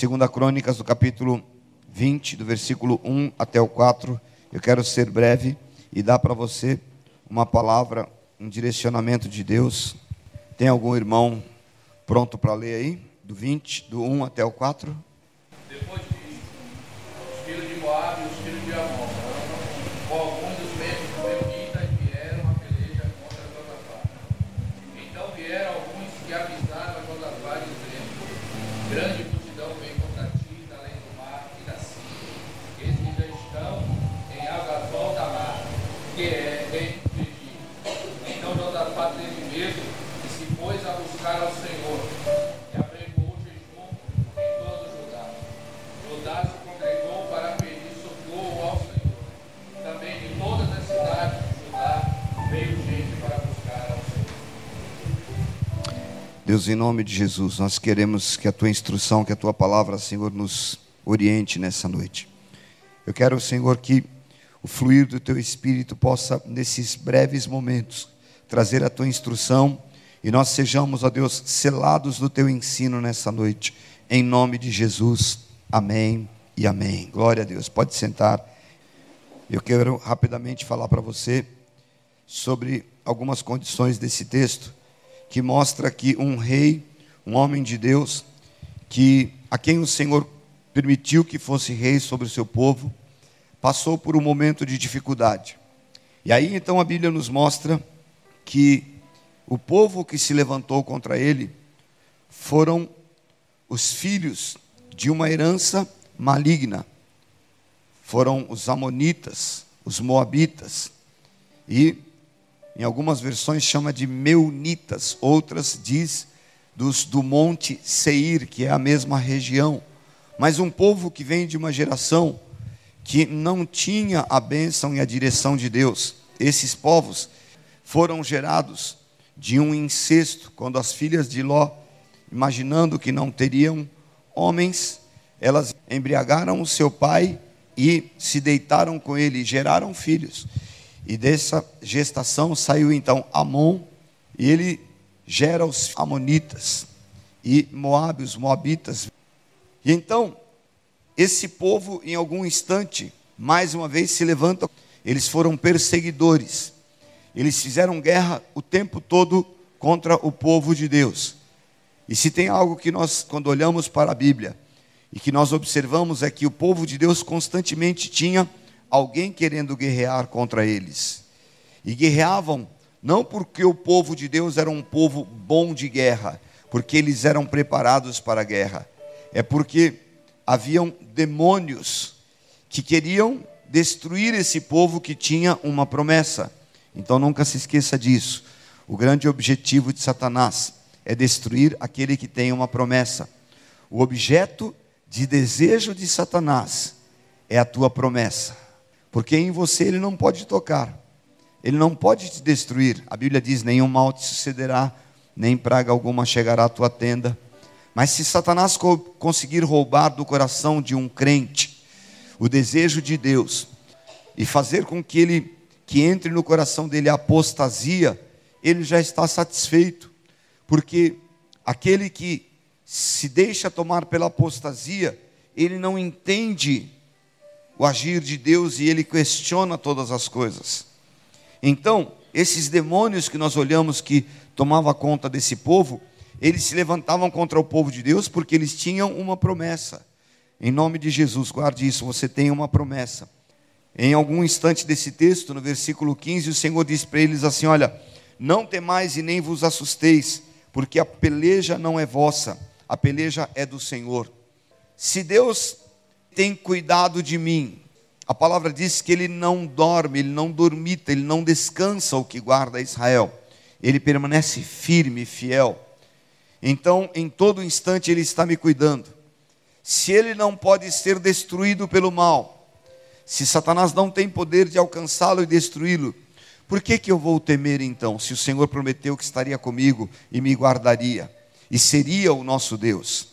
Segunda Crônicas, do capítulo 20, do versículo 1 até o 4. Eu quero ser breve e dar para você uma palavra, um direcionamento de Deus. Tem algum irmão pronto para ler aí? Do 20, do 1 até o 4? Depois disso, em nome de Jesus, nós queremos que a tua instrução, que a tua palavra, Senhor, nos oriente nessa noite. Eu quero, Senhor, que o fluir do teu espírito possa, nesses breves momentos, trazer a tua instrução e nós sejamos, ó Deus, selados do teu ensino nessa noite, em nome de Jesus. Amém e amém. Glória a Deus. Pode sentar. Eu quero rapidamente falar para você sobre algumas condições desse texto que mostra que um rei, um homem de Deus, que a quem o Senhor permitiu que fosse rei sobre o seu povo, passou por um momento de dificuldade. E aí então a Bíblia nos mostra que o povo que se levantou contra ele foram os filhos de uma herança maligna. Foram os amonitas, os moabitas e em algumas versões chama de meunitas, outras diz dos do monte Seir, que é a mesma região. Mas um povo que vem de uma geração que não tinha a bênção e a direção de Deus. Esses povos foram gerados de um incesto, quando as filhas de Ló, imaginando que não teriam homens, elas embriagaram o seu pai e se deitaram com ele, geraram filhos. E dessa gestação saiu então Amon, e ele gera os amonitas e Moabe, os moabitas. E então, esse povo, em algum instante, mais uma vez se levanta, eles foram perseguidores, eles fizeram guerra o tempo todo contra o povo de Deus. E se tem algo que nós, quando olhamos para a Bíblia, e que nós observamos é que o povo de Deus constantemente tinha alguém querendo guerrear contra eles. E guerreavam não porque o povo de Deus era um povo bom de guerra, porque eles eram preparados para a guerra. É porque haviam demônios que queriam destruir esse povo que tinha uma promessa. Então nunca se esqueça disso. O grande objetivo de Satanás é destruir aquele que tem uma promessa. O objeto de desejo de Satanás é a tua promessa, porque em você ele não pode tocar, ele não pode te destruir. A Bíblia diz: nenhum mal te sucederá, nem praga alguma chegará à tua tenda. Mas se Satanás co conseguir roubar do coração de um crente o desejo de Deus e fazer com que ele que entre no coração dele a apostasia, ele já está satisfeito, porque aquele que se deixa tomar pela apostasia, ele não entende o agir de Deus e ele questiona todas as coisas. Então, esses demônios que nós olhamos que tomava conta desse povo, eles se levantavam contra o povo de Deus porque eles tinham uma promessa. Em nome de Jesus, guarde isso, você tem uma promessa. Em algum instante desse texto, no versículo 15, o Senhor diz para eles assim: Olha, não temais e nem vos assusteis, porque a peleja não é vossa, a peleja é do Senhor. Se Deus tem cuidado de mim, a palavra diz que ele não dorme, ele não dormita, ele não descansa o que guarda Israel, ele permanece firme fiel. Então, em todo instante, ele está me cuidando. Se ele não pode ser destruído pelo mal, se Satanás não tem poder de alcançá-lo e destruí-lo, por que, que eu vou temer então, se o Senhor prometeu que estaria comigo e me guardaria, e seria o nosso Deus?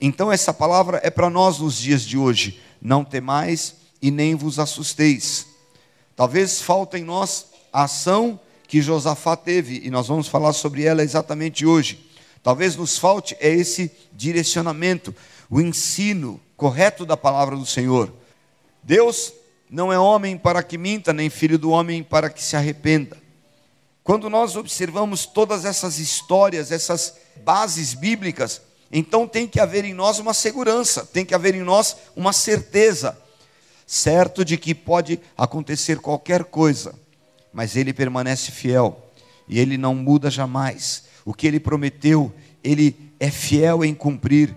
Então, essa palavra é para nós nos dias de hoje: não temais e nem vos assusteis. Talvez falte em nós a ação que Josafá teve, e nós vamos falar sobre ela exatamente hoje. Talvez nos falte é esse direcionamento. o ensino correto da palavra do Senhor. Deus não é homem para que minta, nem filho do homem para que se arrependa. Quando nós observamos todas essas histórias, essas bases bíblicas, então tem que haver em nós uma segurança, tem que haver em nós uma certeza, certo de que pode acontecer qualquer coisa, mas ele permanece fiel e ele não muda jamais. O que ele prometeu, ele é fiel em cumprir.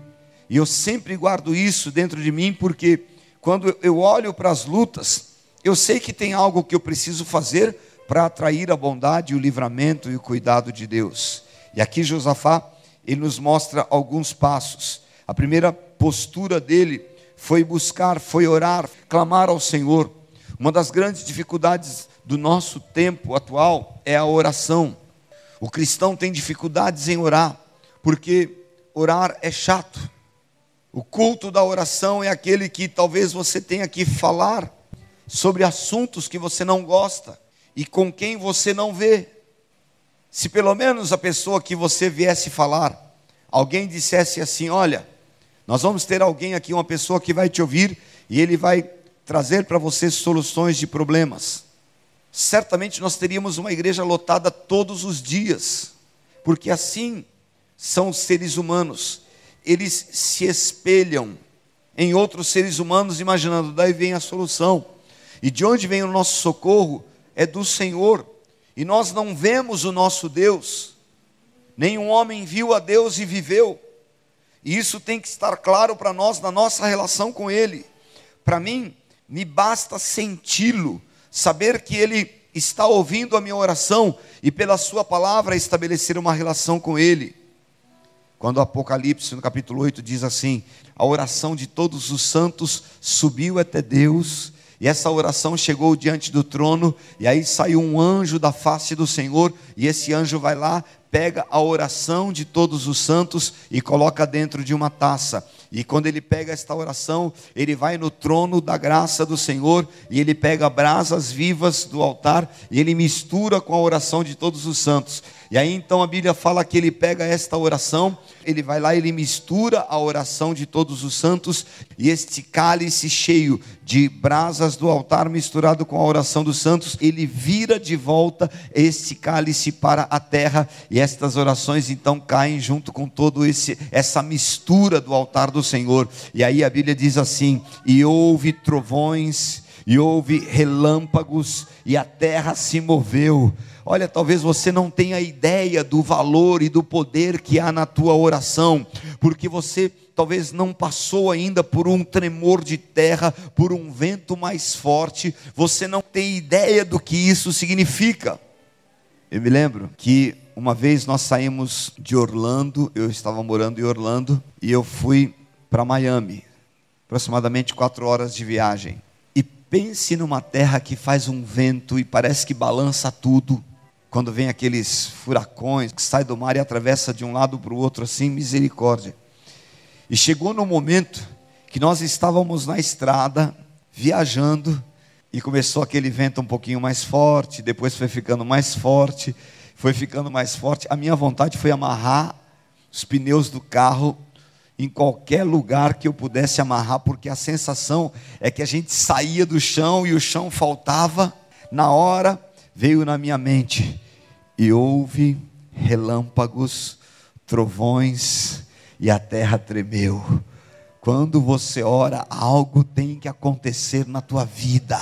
E eu sempre guardo isso dentro de mim, porque quando eu olho para as lutas, eu sei que tem algo que eu preciso fazer para atrair a bondade, o livramento e o cuidado de Deus. E aqui Josafá, ele nos mostra alguns passos. A primeira postura dele foi buscar, foi orar, clamar ao Senhor. Uma das grandes dificuldades do nosso tempo atual é a oração. O cristão tem dificuldades em orar, porque orar é chato. O culto da oração é aquele que talvez você tenha que falar sobre assuntos que você não gosta e com quem você não vê. Se pelo menos a pessoa que você viesse falar, alguém dissesse assim: Olha, nós vamos ter alguém aqui, uma pessoa que vai te ouvir e ele vai trazer para você soluções de problemas. Certamente nós teríamos uma igreja lotada todos os dias, porque assim são os seres humanos, eles se espelham em outros seres humanos, imaginando, daí vem a solução. E de onde vem o nosso socorro? é do Senhor, e nós não vemos o nosso Deus. Nenhum homem viu a Deus e viveu. E isso tem que estar claro para nós na nossa relação com Ele. Para mim, me basta senti-lo, saber que Ele está ouvindo a minha oração e pela Sua palavra estabelecer uma relação com Ele. Quando o Apocalipse, no capítulo 8, diz assim: A oração de todos os santos subiu até Deus e essa oração chegou diante do trono, e aí saiu um anjo da face do Senhor, e esse anjo vai lá, pega a oração de todos os santos e coloca dentro de uma taça. E quando ele pega esta oração, ele vai no trono da graça do Senhor e ele pega brasas vivas do altar e ele mistura com a oração de todos os santos. E aí então a Bíblia fala que ele pega esta oração, ele vai lá, ele mistura a oração de todos os santos e este cálice cheio de brasas do altar misturado com a oração dos santos, ele vira de volta este cálice para a terra e estas orações então caem junto com todo esse essa mistura do altar do Senhor. E aí a Bíblia diz assim: "E houve trovões, e houve relâmpagos, e a terra se moveu." Olha, talvez você não tenha ideia do valor e do poder que há na tua oração, porque você talvez não passou ainda por um tremor de terra, por um vento mais forte, você não tem ideia do que isso significa. Eu me lembro que uma vez nós saímos de Orlando, eu estava morando em Orlando, e eu fui para Miami, aproximadamente quatro horas de viagem. E pense numa terra que faz um vento e parece que balança tudo quando vem aqueles furacões que sai do mar e atravessa de um lado para o outro assim, misericórdia. E chegou no momento que nós estávamos na estrada, viajando, e começou aquele vento um pouquinho mais forte, depois foi ficando mais forte, foi ficando mais forte. A minha vontade foi amarrar os pneus do carro em qualquer lugar que eu pudesse amarrar, porque a sensação é que a gente saía do chão e o chão faltava. Na hora veio na minha mente: e houve relâmpagos, trovões, e a terra tremeu. Quando você ora, algo tem que acontecer na tua vida.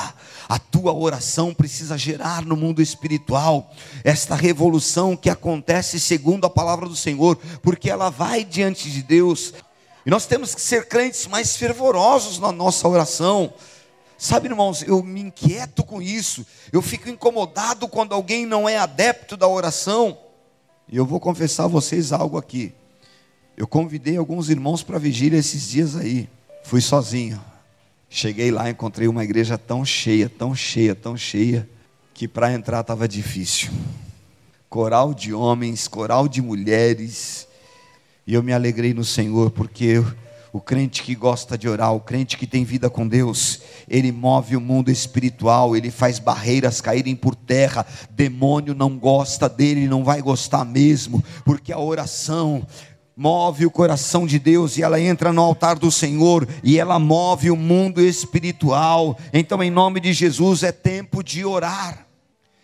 A tua oração precisa gerar no mundo espiritual esta revolução que acontece segundo a palavra do Senhor, porque ela vai diante de Deus. E nós temos que ser crentes mais fervorosos na nossa oração. Sabe, irmãos, eu me inquieto com isso. Eu fico incomodado quando alguém não é adepto da oração. E eu vou confessar a vocês algo aqui. Eu convidei alguns irmãos para vigília esses dias aí. Fui sozinho. Cheguei lá, encontrei uma igreja tão cheia, tão cheia, tão cheia, que para entrar estava difícil. Coral de homens, coral de mulheres. E eu me alegrei no Senhor, porque o crente que gosta de orar, o crente que tem vida com Deus, ele move o mundo espiritual, ele faz barreiras caírem por terra. Demônio não gosta dele, não vai gostar mesmo, porque a oração move o coração de Deus e ela entra no altar do Senhor e ela move o mundo espiritual. Então, em nome de Jesus, é tempo de orar,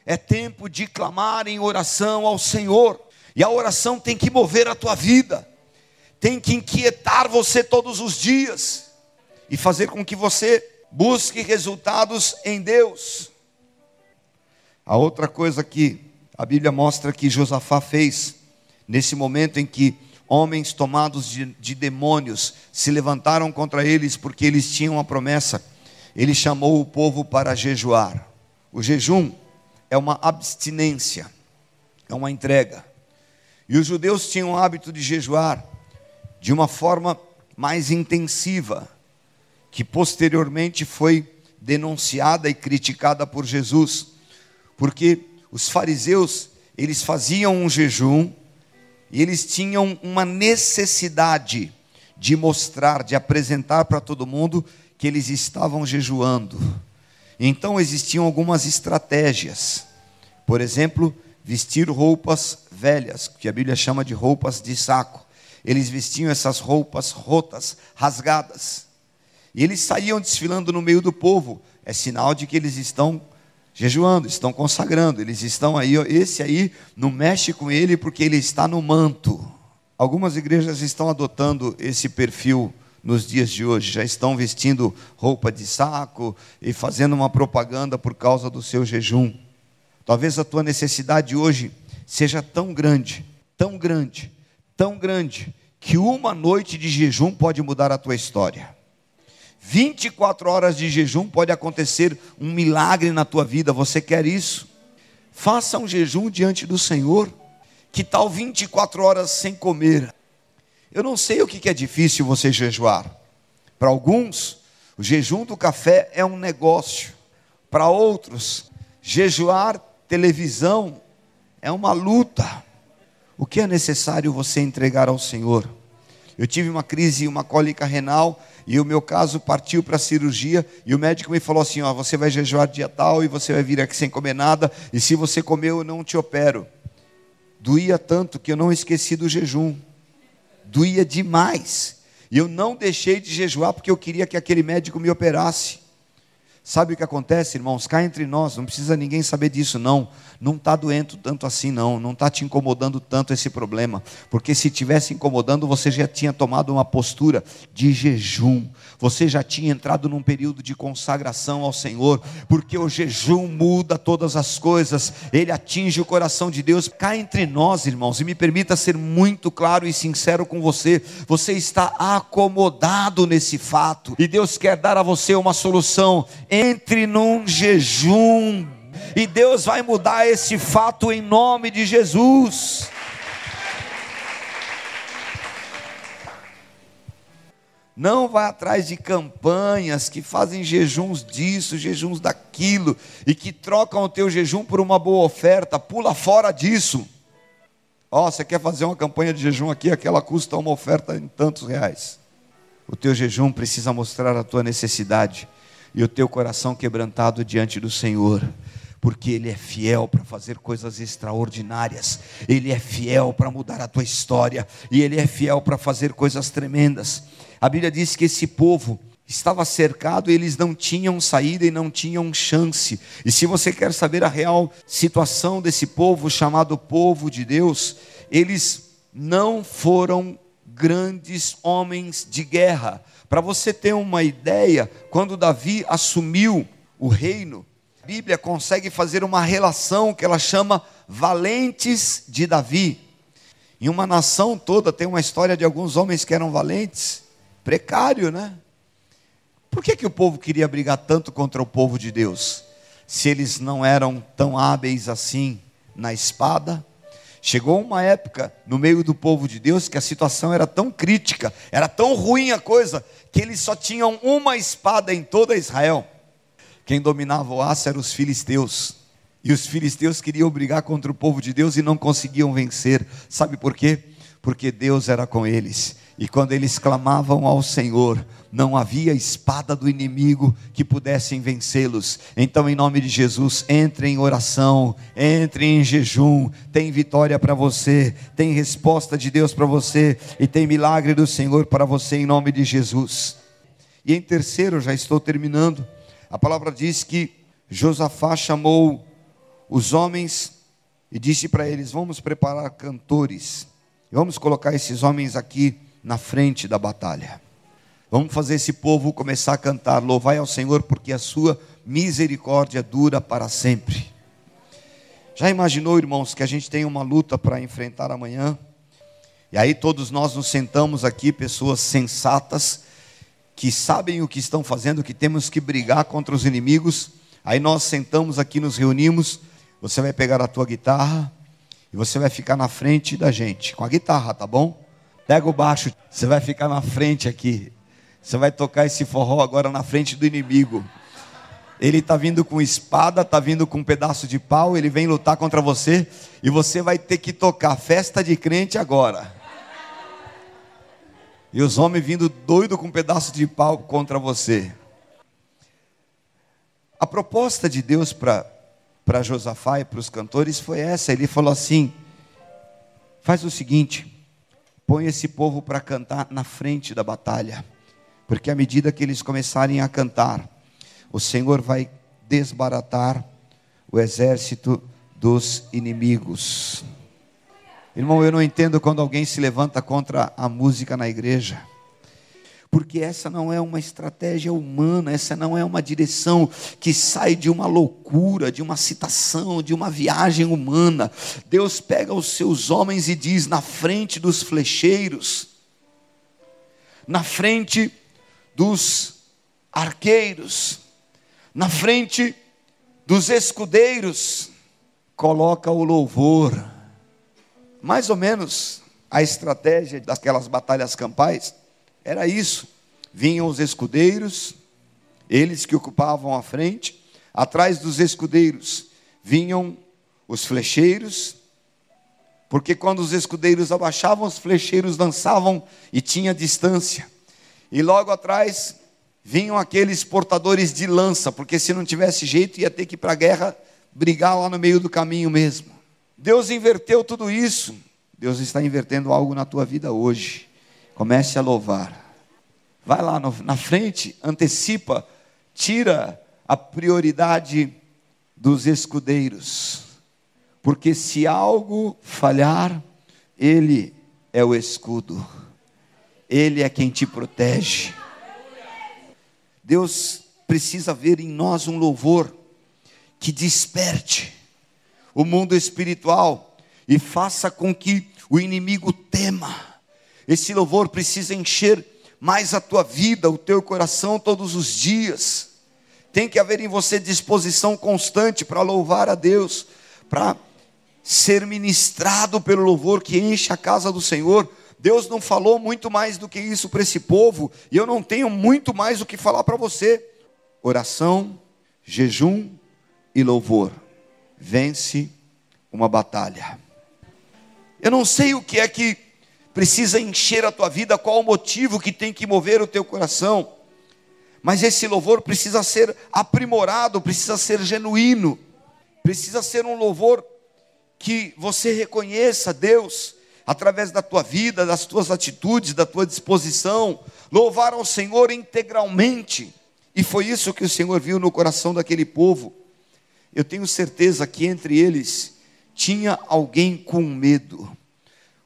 é tempo de clamar em oração ao Senhor, e a oração tem que mover a tua vida, tem que inquietar você todos os dias e fazer com que você busque resultados em Deus. A outra coisa que a Bíblia mostra que Josafá fez, nesse momento em que homens tomados de, de demônios se levantaram contra eles porque eles tinham a promessa. Ele chamou o povo para jejuar. O jejum é uma abstinência, é uma entrega. E os judeus tinham o hábito de jejuar de uma forma mais intensiva, que posteriormente foi denunciada e criticada por Jesus, porque os fariseus, eles faziam um jejum e eles tinham uma necessidade de mostrar, de apresentar para todo mundo que eles estavam jejuando. Então existiam algumas estratégias. Por exemplo, vestir roupas velhas, que a Bíblia chama de roupas de saco. Eles vestiam essas roupas rotas, rasgadas. E eles saíam desfilando no meio do povo. É sinal de que eles estão jejuando, estão consagrando, eles estão aí, esse aí não mexe com ele porque ele está no manto. Algumas igrejas estão adotando esse perfil nos dias de hoje, já estão vestindo roupa de saco e fazendo uma propaganda por causa do seu jejum. Talvez a tua necessidade hoje seja tão grande, tão grande, tão grande, que uma noite de jejum pode mudar a tua história. 24 horas de jejum pode acontecer um milagre na tua vida. Você quer isso? Faça um jejum diante do Senhor. Que tal 24 horas sem comer? Eu não sei o que é difícil você jejuar. Para alguns, o jejum do café é um negócio. Para outros, jejuar televisão é uma luta. O que é necessário você entregar ao Senhor? Eu tive uma crise, uma cólica renal, e o meu caso partiu para a cirurgia, e o médico me falou assim: ó, você vai jejuar dia tal, e você vai vir aqui sem comer nada, e se você comer, eu não te opero. Doía tanto que eu não esqueci do jejum, doía demais, e eu não deixei de jejuar porque eu queria que aquele médico me operasse. Sabe o que acontece, irmãos? Cá entre nós, não precisa ninguém saber disso, não. Não está doendo tanto assim, não. Não está te incomodando tanto esse problema. Porque se tivesse incomodando, você já tinha tomado uma postura de jejum. Você já tinha entrado num período de consagração ao Senhor. Porque o jejum muda todas as coisas. Ele atinge o coração de Deus. Cá entre nós, irmãos, e me permita ser muito claro e sincero com você. Você está acomodado nesse fato. E Deus quer dar a você uma solução entre num jejum, e Deus vai mudar esse fato em nome de Jesus. Não vai atrás de campanhas que fazem jejuns disso, jejuns daquilo, e que trocam o teu jejum por uma boa oferta, pula fora disso. Ó, oh, você quer fazer uma campanha de jejum aqui, aquela custa uma oferta em tantos reais. O teu jejum precisa mostrar a tua necessidade e o teu coração quebrantado diante do Senhor porque Ele é fiel para fazer coisas extraordinárias, Ele é fiel para mudar a tua história, e Ele é fiel para fazer coisas tremendas. A Bíblia diz que esse povo estava cercado, eles não tinham saída e não tinham chance. E se você quer saber a real situação desse povo, chamado povo de Deus, eles não foram grandes homens de guerra, para você ter uma ideia, quando Davi assumiu o reino, a Bíblia consegue fazer uma relação que ela chama valentes de Davi. Em uma nação toda tem uma história de alguns homens que eram valentes, precário, né? Por que, que o povo queria brigar tanto contra o povo de Deus? Se eles não eram tão hábeis assim na espada, Chegou uma época no meio do povo de Deus que a situação era tão crítica, era tão ruim a coisa, que eles só tinham uma espada em toda Israel. Quem dominava o aço eram os filisteus. E os filisteus queriam brigar contra o povo de Deus e não conseguiam vencer. Sabe por quê? Porque Deus era com eles. E quando eles clamavam ao Senhor, não havia espada do inimigo que pudessem vencê-los. Então, em nome de Jesus, entre em oração, entre em jejum. Tem vitória para você, tem resposta de Deus para você e tem milagre do Senhor para você em nome de Jesus. E em terceiro, já estou terminando, a palavra diz que Josafá chamou os homens e disse para eles: Vamos preparar cantores, vamos colocar esses homens aqui na frente da batalha. Vamos fazer esse povo começar a cantar: Louvai ao Senhor, porque a sua misericórdia dura para sempre. Já imaginou, irmãos, que a gente tem uma luta para enfrentar amanhã? E aí todos nós nos sentamos aqui, pessoas sensatas, que sabem o que estão fazendo, que temos que brigar contra os inimigos. Aí nós sentamos aqui, nos reunimos. Você vai pegar a tua guitarra e você vai ficar na frente da gente, com a guitarra, tá bom? Pega o baixo, você vai ficar na frente aqui. Você vai tocar esse forró agora na frente do inimigo. Ele está vindo com espada, está vindo com um pedaço de pau, ele vem lutar contra você e você vai ter que tocar festa de crente agora. E os homens vindo doido com um pedaço de pau contra você. A proposta de Deus para Josafá e para os cantores foi essa. Ele falou assim: faz o seguinte, Põe esse povo para cantar na frente da batalha, porque à medida que eles começarem a cantar, o Senhor vai desbaratar o exército dos inimigos. Irmão, eu não entendo quando alguém se levanta contra a música na igreja porque essa não é uma estratégia humana, essa não é uma direção que sai de uma loucura, de uma citação, de uma viagem humana. Deus pega os seus homens e diz: na frente dos flecheiros, na frente dos arqueiros, na frente dos escudeiros, coloca o louvor. Mais ou menos a estratégia daquelas batalhas campais era isso. Vinham os escudeiros, eles que ocupavam a frente, atrás dos escudeiros vinham os flecheiros, porque quando os escudeiros abaixavam, os flecheiros dançavam e tinha distância. E logo atrás vinham aqueles portadores de lança, porque se não tivesse jeito ia ter que ir para a guerra brigar lá no meio do caminho mesmo. Deus inverteu tudo isso. Deus está invertendo algo na tua vida hoje. Comece a louvar. Vai lá no, na frente, antecipa, tira a prioridade dos escudeiros. Porque se algo falhar, Ele é o escudo, Ele é quem te protege. Deus precisa ver em nós um louvor que desperte o mundo espiritual e faça com que o inimigo tema esse louvor precisa encher mais a tua vida, o teu coração todos os dias. Tem que haver em você disposição constante para louvar a Deus, para ser ministrado pelo louvor que enche a casa do Senhor. Deus não falou muito mais do que isso para esse povo, e eu não tenho muito mais o que falar para você. Oração, jejum e louvor vence uma batalha. Eu não sei o que é que precisa encher a tua vida, qual o motivo que tem que mover o teu coração. Mas esse louvor precisa ser aprimorado, precisa ser genuíno, precisa ser um louvor que você reconheça Deus através da tua vida, das tuas atitudes, da tua disposição, louvar ao Senhor integralmente. E foi isso que o Senhor viu no coração daquele povo. Eu tenho certeza que entre eles tinha alguém com medo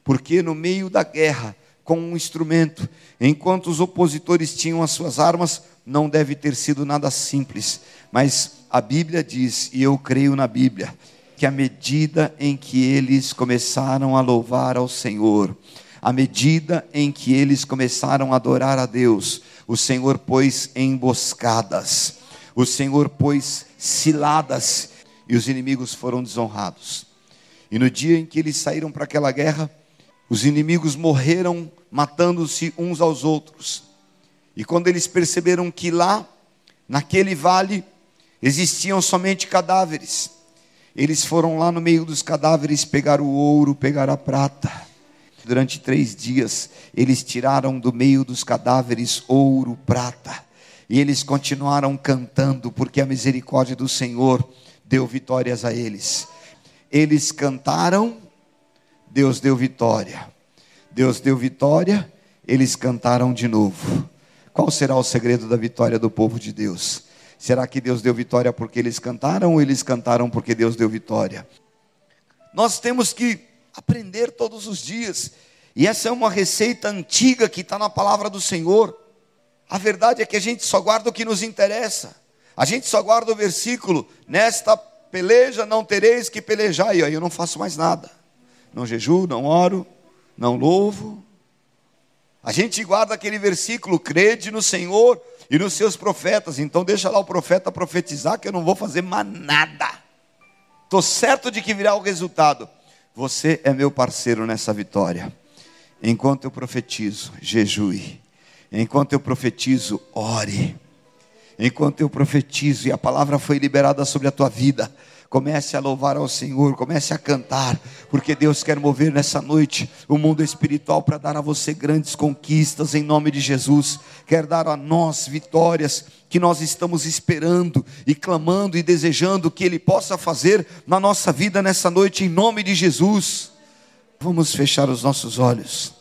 porque no meio da guerra, com um instrumento, enquanto os opositores tinham as suas armas, não deve ter sido nada simples, mas a Bíblia diz, e eu creio na Bíblia, que à medida em que eles começaram a louvar ao Senhor, à medida em que eles começaram a adorar a Deus, o Senhor pôs emboscadas, o Senhor pôs ciladas, e os inimigos foram desonrados. E no dia em que eles saíram para aquela guerra, os inimigos morreram matando-se uns aos outros. E quando eles perceberam que lá, naquele vale, existiam somente cadáveres, eles foram lá no meio dos cadáveres pegar o ouro, pegar a prata. Durante três dias, eles tiraram do meio dos cadáveres ouro, prata, e eles continuaram cantando, porque a misericórdia do Senhor deu vitórias a eles. Eles cantaram, Deus deu vitória. Deus deu vitória, eles cantaram de novo. Qual será o segredo da vitória do povo de Deus? Será que Deus deu vitória porque eles cantaram ou eles cantaram porque Deus deu vitória? Nós temos que aprender todos os dias, e essa é uma receita antiga que está na palavra do Senhor. A verdade é que a gente só guarda o que nos interessa, a gente só guarda o versículo: nesta peleja não tereis que pelejar, e aí eu não faço mais nada, não jejuo, não oro, não louvo. A gente guarda aquele versículo: crede no Senhor e nos seus profetas, então deixa lá o profeta profetizar que eu não vou fazer mais nada. Estou certo de que virá o resultado. Você é meu parceiro nessa vitória. Enquanto eu profetizo, jejue. Enquanto eu profetizo, ore. Enquanto eu profetizo e a palavra foi liberada sobre a tua vida, Comece a louvar ao Senhor, comece a cantar, porque Deus quer mover nessa noite o mundo espiritual para dar a você grandes conquistas em nome de Jesus. Quer dar a nós vitórias que nós estamos esperando e clamando e desejando que Ele possa fazer na nossa vida nessa noite em nome de Jesus. Vamos fechar os nossos olhos.